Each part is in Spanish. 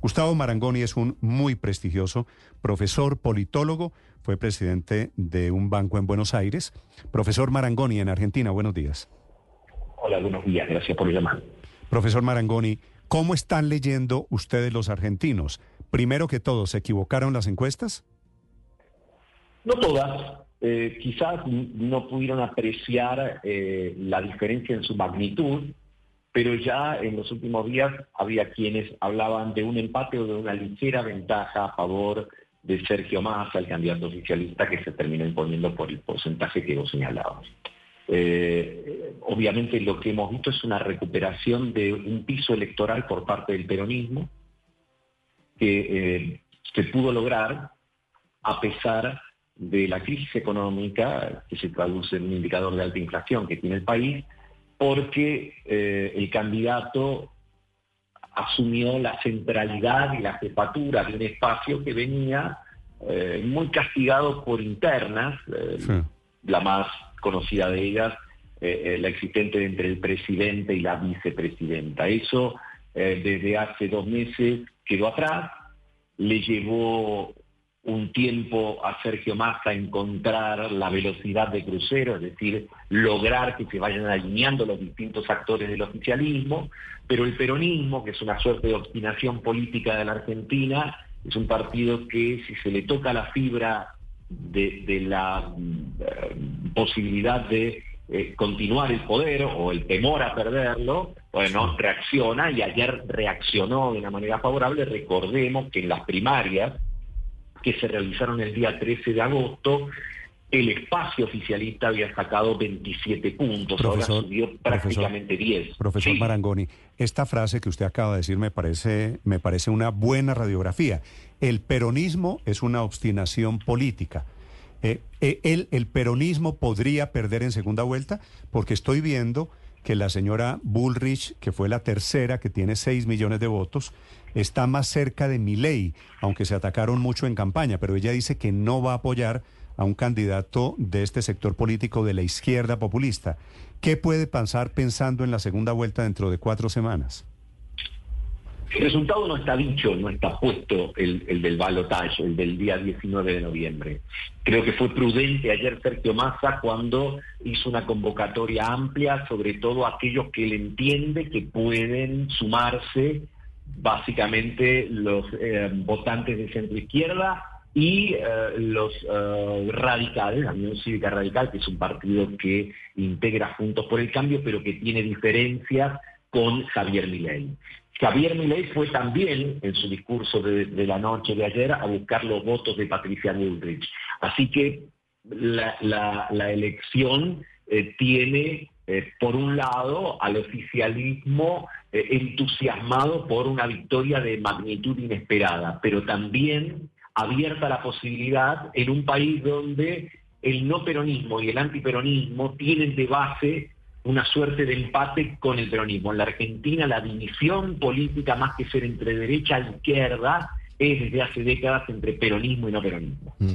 Gustavo Marangoni es un muy prestigioso profesor politólogo. Fue presidente de un banco en Buenos Aires. Profesor Marangoni en Argentina. Buenos días. Hola, buenos días. Gracias por llamar. Profesor Marangoni, ¿cómo están leyendo ustedes los argentinos? Primero que todo, ¿se equivocaron las encuestas? No todas. Eh, quizás no pudieron apreciar eh, la diferencia en su magnitud, pero ya en los últimos días había quienes hablaban de un empate o de una ligera ventaja a favor de Sergio Massa, el candidato oficialista, que se terminó imponiendo por el porcentaje que vos señalabas. Eh, obviamente lo que hemos visto es una recuperación de un piso electoral por parte del peronismo que se pudo lograr a pesar de la crisis económica que se traduce en un indicador de alta inflación que tiene el país, porque eh, el candidato asumió la centralidad y la jefatura de un espacio que venía eh, muy castigado por internas, eh, la más conocida de ellas, la existente entre el presidente y la vicepresidenta. Eso desde hace dos meses quedó atrás, le llevó un tiempo a Sergio Massa encontrar la velocidad de crucero, es decir, lograr que se vayan alineando los distintos actores del oficialismo, pero el peronismo, que es una suerte de obstinación política de la Argentina, es un partido que si se le toca la fibra de, la eh, posibilidad de eh, continuar el poder o el temor a perderlo, bueno, reacciona y ayer reaccionó de una manera favorable. Recordemos que en las primarias, que se realizaron el día 13 de agosto, el espacio oficialista había sacado 27 puntos, ahora subió prácticamente 10. Profesor Marangoni, esta frase que usted acaba de decir me parece, me parece una buena radiografía. El peronismo es una obstinación política. Eh, eh, el, ¿El peronismo podría perder en segunda vuelta? Porque estoy viendo que la señora Bullrich, que fue la tercera, que tiene 6 millones de votos, está más cerca de Milei, aunque se atacaron mucho en campaña, pero ella dice que no va a apoyar a un candidato de este sector político de la izquierda populista. ¿Qué puede pasar pensando en la segunda vuelta dentro de cuatro semanas? El resultado no está dicho, no está puesto el, del balotaje, el del día 19 de noviembre. Creo que fue prudente ayer Sergio Massa cuando hizo una convocatoria amplia, sobre todo aquellos que él entiende que pueden sumarse básicamente los eh, votantes de centro izquierda y eh, los eh, radicales, la Unión Cívica Radical, que es un partido que integra Juntos por el Cambio, pero que tiene diferencias con Javier Milei. Javier Milei fue también, en su discurso de, la noche de ayer, a buscar los votos de Patricia Bullrich. Así que la, elección tiene, por un lado, al oficialismo eh, entusiasmado por una victoria de magnitud inesperada, pero también abierta la posibilidad en un país donde el no peronismo y el antiperonismo tienen de base una suerte de empate con el peronismo. En la Argentina la división política, más que ser entre derecha e izquierda, es desde hace décadas entre peronismo y no peronismo. Mm.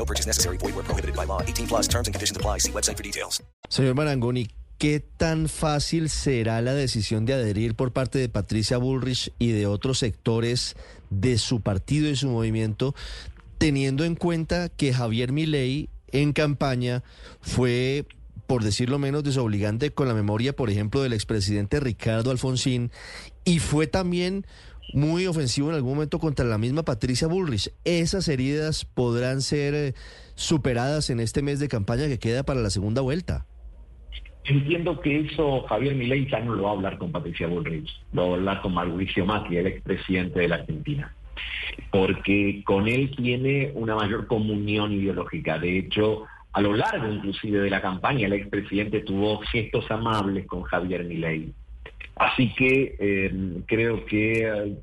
No purchase necessary. Void where prohibited by law. 18 plus terms and conditions apply. See website for details. Señor Marangoni, ¿qué tan fácil será la decisión de adherir por parte de Patricia Bullrich y de otros sectores de su partido y su movimiento, teniendo en cuenta que Javier Milei en campaña fue por decirlo menos desobligante con la memoria, por ejemplo, del expresidente Ricardo Alfonsín, y fue también muy ofensivo en algún momento contra la misma Patricia Bullrich. ¿Esas heridas podrán ser eh, superadas en este mes de campaña que queda para la segunda vuelta? Entiendo que eso Javier Milei ya no lo va a hablar con Patricia Bullrich, lo va a hablar con Mauricio Macri, el expresidente de la Argentina, porque con él tiene una mayor comunión ideológica. De hecho, a lo largo inclusive de la campaña, el expresidente tuvo gestos amables con Javier Milei. Así que eh, creo que eh,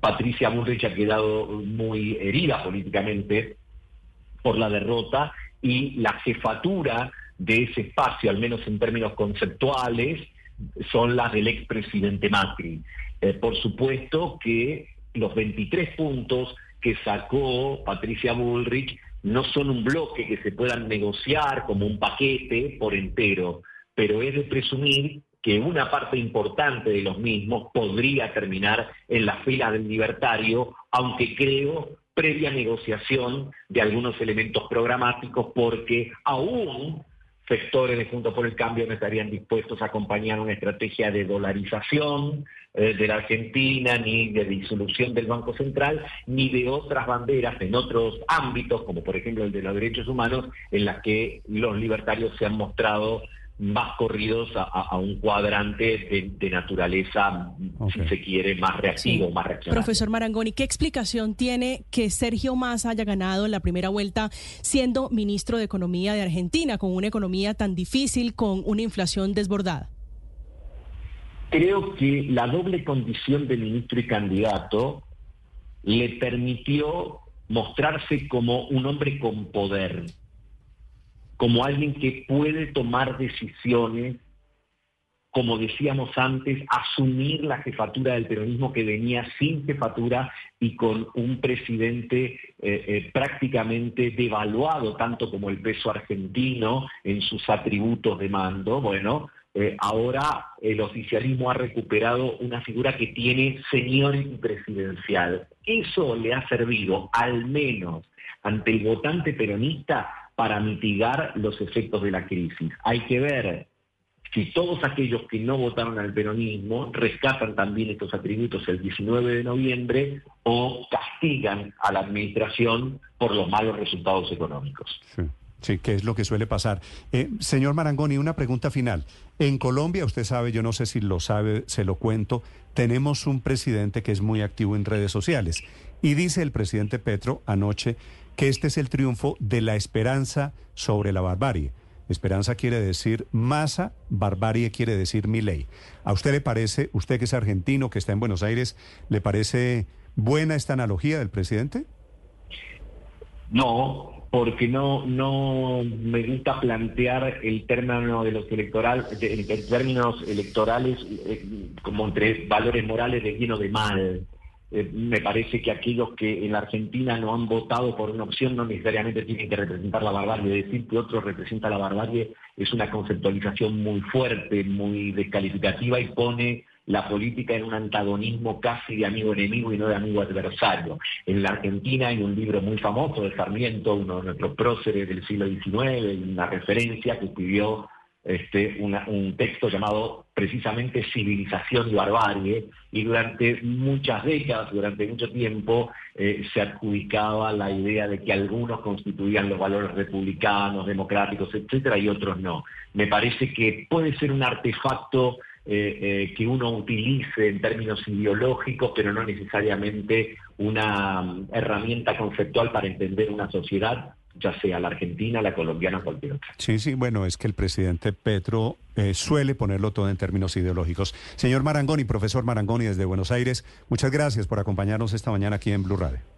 Patricia Bullrich ha quedado muy herida políticamente por la derrota y la jefatura de ese espacio, al menos en términos conceptuales, son las del expresidente Macri. Eh, por supuesto que los 23 puntos que sacó Patricia Bullrich no son un bloque que se puedan negociar como un paquete por entero, pero es de presumir que una parte importante de los mismos podría terminar en la fila del libertario, aunque creo previa negociación de algunos elementos programáticos, porque aún sectores de Juntos por el Cambio no estarían dispuestos a acompañar una estrategia de dolarización eh, de la Argentina, ni de disolución del Banco Central, ni de otras banderas en otros ámbitos, como por ejemplo el de los derechos humanos, en las que los libertarios se han mostrado más corridos a, un cuadrante de, naturaleza, si se quiere, más reactivo, más reaccionario. Profesor Marangoni, ¿qué explicación tiene que Sergio Massa haya ganado en la primera vuelta siendo ministro de Economía de Argentina, con una economía tan difícil, con una inflación desbordada? Creo que la doble condición de ministro y candidato le permitió mostrarse como un hombre con poder como alguien que puede tomar decisiones, como decíamos antes, asumir la jefatura del peronismo que venía sin jefatura y con un presidente eh, eh, prácticamente devaluado, tanto como el peso argentino en sus atributos de mando. Bueno, eh, ahora el oficialismo ha recuperado una figura que tiene y presidencial. Eso le ha servido, al menos ante el votante peronista, para mitigar los efectos de la crisis. Hay que ver si todos aquellos que no votaron al peronismo rescatan también estos atributos el 19 de noviembre o castigan a la administración por los malos resultados económicos. Sí. que es lo que suele pasar. Eh, señor Marangoni, una pregunta final. En Colombia, usted sabe, yo no sé si lo sabe, se lo cuento, tenemos un presidente que es muy activo en redes sociales. Y dice el presidente Petro anoche que este es el triunfo de la esperanza sobre la barbarie. Esperanza quiere decir masa, barbarie quiere decir mi ley. ¿A usted le parece, usted que es argentino, que está en Buenos Aires, le parece buena esta analogía del presidente? No, porque no, no me gusta plantear el término de los electorales, en términos electorales eh, como entre valores morales de bien o de mal. Eh, me parece que aquellos que en la Argentina no han votado por una opción no necesariamente tienen que representar la barbarie. Decir que otro representa la barbarie es una conceptualización muy fuerte, muy descalificativa y pone la política en un antagonismo casi de amigo-enemigo y no de amigo-adversario. En la Argentina hay un libro muy famoso de Sarmiento, uno de nuestros próceres del siglo XIX, una referencia que escribió este, un texto llamado precisamente Civilización y Barbarie, y durante muchas décadas, durante mucho tiempo, eh, se adjudicaba la idea de que algunos constituían los valores republicanos, democráticos, etcétera, y otros no. Me parece que puede ser un artefacto eh, eh, que uno utilice en términos ideológicos, pero no necesariamente una mm, herramienta conceptual para entender una sociedad ya sea la argentina, la colombiana o cualquier otra. Sí, sí, bueno, es que el presidente Petro eh, suele ponerlo todo en términos ideológicos. Señor Marangoni, profesor Marangoni desde Buenos Aires, muchas gracias por acompañarnos esta mañana aquí en Blue Radio.